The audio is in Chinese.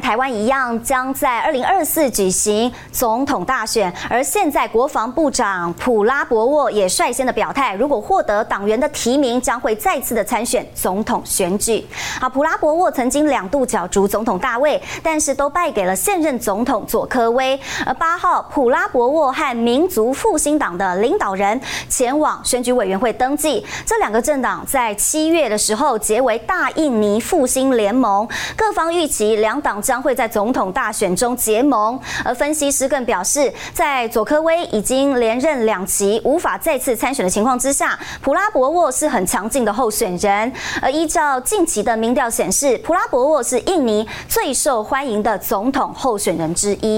台湾一样，将在二零二四举行总统大选。而现在，国防部长普拉博沃也率先的表态，如果获得党员的提名，将会再次的参选总统选举。好，普拉博沃曾经两度角逐总统大位，但是都败给了现任总统佐科威。而八号，普拉博沃和民族复兴党的领导人前往选举委员会登记。这两个政党在七月的时候结为大印尼复兴联盟，各方预期。两党将会在总统大选中结盟，而分析师更表示，在佐科威已经连任两期，无法再次参选的情况之下，普拉博沃是很强劲的候选人。而依照近期的民调显示，普拉博沃是印尼最受欢迎的总统候选人之一。